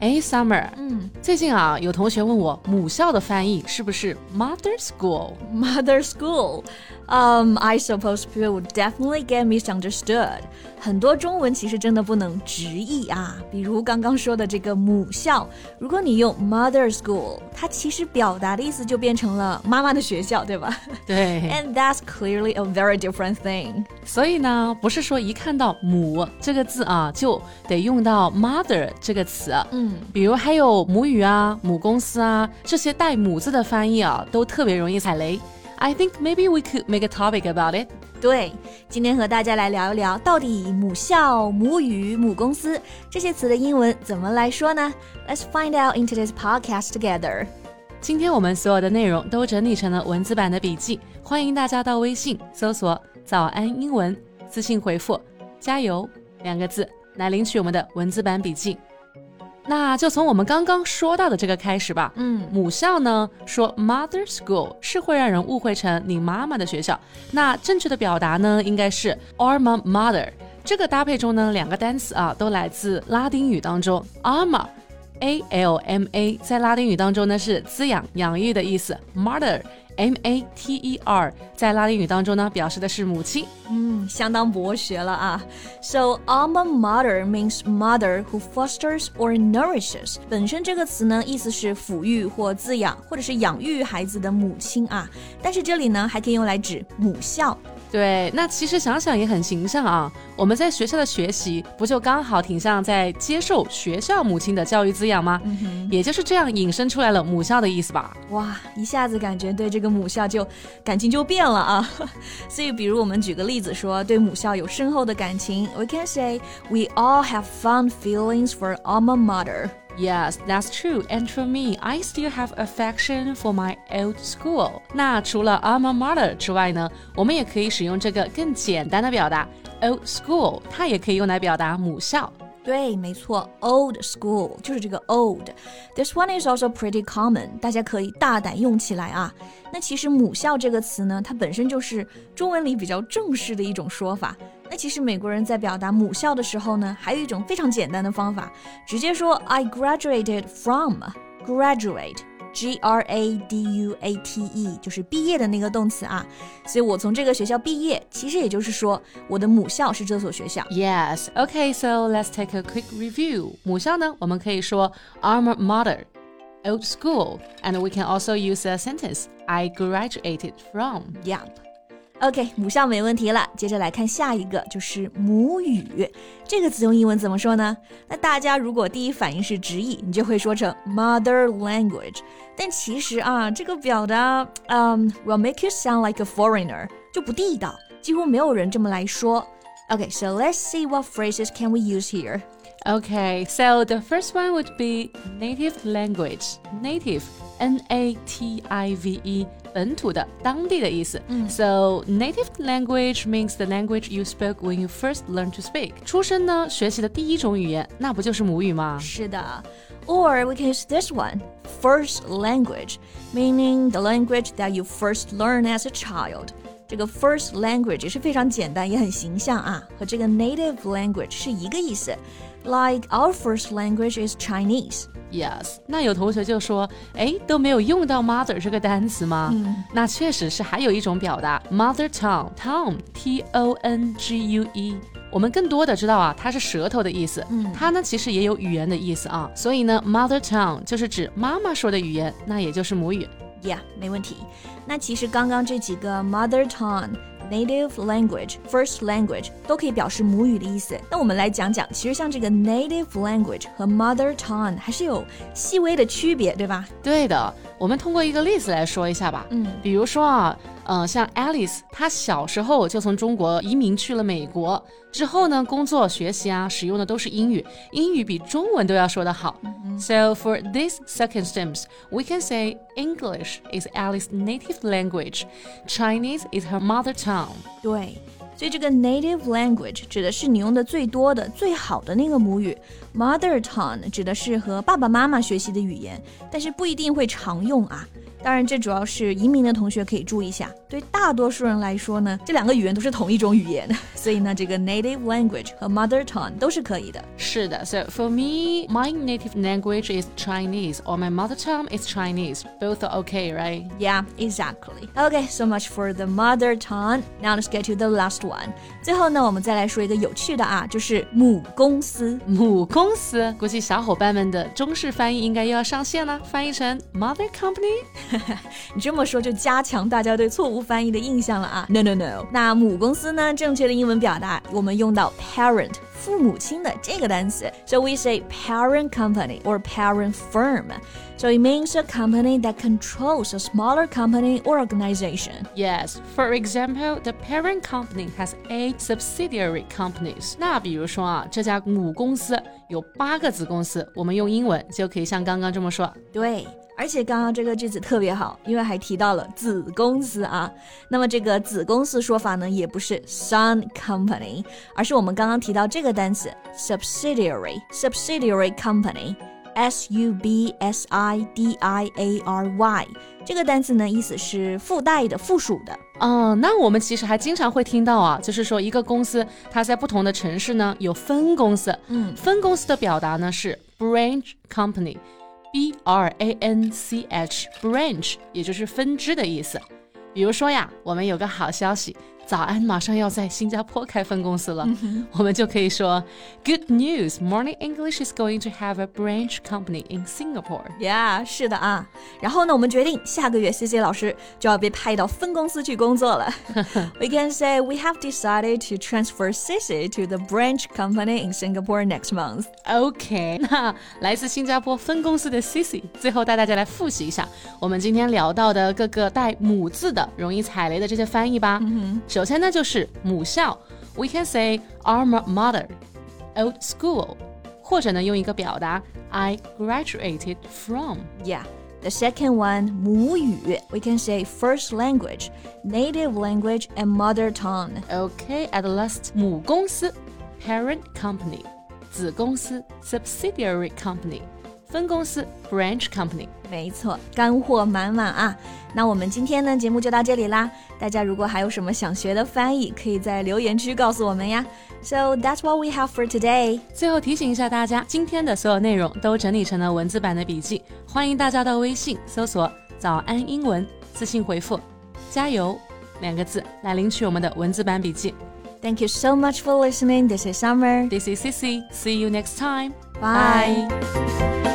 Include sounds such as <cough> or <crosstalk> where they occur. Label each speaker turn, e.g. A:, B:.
A: 哎，Summer，嗯，最近啊，有同学问我母校的翻译是不是 mother school？mother
B: school。Um, I suppose people would definitely get misunderstood. 很多中文其实真的不能直译啊，比如刚刚说的这个母校，如果你用 mother school，它其实表达的意思就变成了妈妈的学校，对吧？
A: 对。
B: And <laughs> that's clearly a very different thing.
A: 所以呢，不是说一看到母这个字啊，就得用到 mother 这个词。嗯，比如还有母语啊、母公司啊这些带母字的翻译啊，都特别容易踩雷。I think maybe we could make a topic about it.
B: 对，今天和大家来聊一聊，到底母校、母语、母公司这些词的英文怎么来说呢？Let's find out in today's podcast together.
A: 今天我们所有的内容都整理成了文字版的笔记，欢迎大家到微信搜索“早安英文”，私信回复“加油”两个字来领取我们的文字版笔记。那就从我们刚刚说到的这个开始吧。嗯，母校呢，说 mother school 是会让人误会成你妈妈的学校。那正确的表达呢，应该是 “arma mother”。这个搭配中呢，两个单词啊，都来自拉丁语当中。A L M A 在拉丁语当中呢是滋养、养育的意思，mater。M A T E R，在拉丁语当中呢，表示的是母亲。
B: 嗯，相当博学了啊。So alma mater means mother who fosters or nourishes。本身这个词呢，意思是抚育或滋养，或者是养育孩子的母亲啊。但是这里呢，还可以用来指母校。
A: 对，那其实想想也很形象啊。我们在学校的学习，不就刚好挺像在接受学校母亲的教育滋养吗？也就是这样引申出来了母校的意思吧。
B: 哇，一下子感觉对这个母校就感情就变了啊。<laughs> 所以，比如我们举个例子说，对母校有深厚的感情，we can say we all have fond feelings for alma mater。
A: Yes, that's true. And for me, I still have affection for my old school. 那除了 alma mater 之外呢，我们也可以使用这个更简单的表达 old school，它也可以用来表达母校。
B: 对，没错，old school 就是这个 old。This one is also pretty common，大家可以大胆用起来啊。那其实母校这个词呢，它本身就是中文里比较正式的一种说法。 那其实美国人在表达母校的时候呢，还有一种非常简单的方法，直接说 I graduated from graduate。G R A D U A T E 就是毕业的那个动词啊，所以我从这个学校毕业，其实也就是说我的母校是这所学校。
A: Yes, okay, so let's take a quick review. 母校呢，我们可以说 alma mater, old school, and we can also use a sentence I graduated from.
B: Yep. OK，母校没问题了。接着来看下一个，就是母语这个词用英文怎么说呢？那大家如果第一反应是直译，你就会说成 mother language。但其实啊，这个表达，嗯，will make you sound like a foreigner，就不地道，几乎没有人这么来说。OK，so let's see what phrases can we use here.
A: Okay, so the first one would be native language. Native, N-A-T-I-V-E. 本土的、当地的意思。嗯，So native language means the language you spoke when you first learned to speak。出生呢，学习的第一种语言，那不就是母语吗？
B: 是的。Or we can use this one, first language, meaning the language that you first learn as a child. 这个 first language 也是非常简单，也很形象啊，和这个 native language 是一个意思。 Like our first language is Chinese.
A: Yes，那有同学就说，哎，都没有用到 mother 这个单词吗？嗯，那确实是还有一种表达 mother tongue，tongue，t o n g u e。我们更多的知道啊，它是舌头的意思。嗯，它呢其实也有语言的意思啊。所以呢，mother tongue 就是指妈妈说的语言，那也就是母语。
B: Yeah，没问题。那其实刚刚这几个 mother tongue。 Native language、first language 都可以表示母语的意思。那我们来讲讲，其实像这个 native language 和 mother tongue 还是有细微的区别，对吧？
A: 对的，我们通过一个例子来说一下吧。
B: 嗯，
A: 比如说啊，呃，像 Alice，她小时候就从中国移民去了美国，之后呢，工作、学习啊，使用的都是英语，英语比中文都要说得好。So for this circumstance, we can say English is Alice's native language, Chinese is her mother tongue.
B: 对。所以这个 native language 指的是你用的最多的、最好的那个母语，mother tongue 指的是和爸爸妈妈学习的语言，但是不一定会常用啊。当然，这主要是移民的同学可以注意一下。对大多数人来说呢，这两个语言都是同一种语言，所以呢，这个 native language 和 mother tongue 都是可以的。
A: 是的，So for me, my native language is Chinese, or my mother tongue is Chinese. Both are okay, right?
B: Yeah, exactly. Okay, so much for the mother tongue. Now let's get to the last one. 最后呢，我们再来说一个有趣的啊，就是母公司。
A: 母公司，估计小伙伴们的中式翻译应该又要上线了，翻译成 mother company。 <laughs>
B: 你这么说就加强大家对错误翻译的印象了啊！No no no，那母公司呢？正确的英文表达我们用到 parent 父母亲的这个单词，so we say parent company or parent firm. So it means a company that controls a smaller company or organization.
A: Yes, for example, the parent company has eight subsidiary companies. 那比如说啊，这家母公司有八个子公司，我们用英文就可以像刚刚这么说。
B: 对。 而且刚刚这个句子特别好，因为还提到了子公司啊。那么这个子公司说法呢，也不是 son company，而是我们刚刚提到这个单词 subsidiary subsidiary company s u b s i d i a r y 这个单词呢，意思是附带的、附属的。
A: 嗯，那我们其实还经常会听到啊，就是说一个公司它在不同的城市呢有分公司，
B: 嗯，
A: 分公司的表达呢是 branch company。B R A N C H branch，也就是分支的意思。比如说呀，我们有个好消息。早安马上要在新加坡开分公司了，我们就可以说 Good news, Morning English is going to have a branch company in Singapore.
B: Yeah，是的啊。然后呢，我们决定下个月 C C 老师就要被派到分公司去工作了。we can say we have decided to transfer Cici to the branch company in Singapore next month.
A: OK，那来自新加坡分公司的 Cici，最后带大家来复习一下我们今天聊到的各个带母字的容易踩雷的这些翻译吧。
B: 嗯
A: 首先呢，就是母校，we can say alma mater，old school，或者呢，用一个表达，I graduated from。
B: Yeah. The second one, 母语, we can say first language, native language, and mother tongue.
A: Okay, at last, 母公司, parent company, 子公司, subsidiary company, 分公司, branch company.
B: 没错，干货满满啊！那我们今天呢节目就到这里啦。大家如果还有什么想学的翻译，可以在留言区告诉我们呀。So that's what we have for today。
A: 最后提醒一下大家，今天的所有内容都整理成了文字版的笔记，欢迎大家到微信搜索“早安英文”，私信回复“加油”两个字来领取我们的文字版笔记。
B: Thank you so much for listening. This is Summer.
A: This is Cici. See you next time.
B: Bye.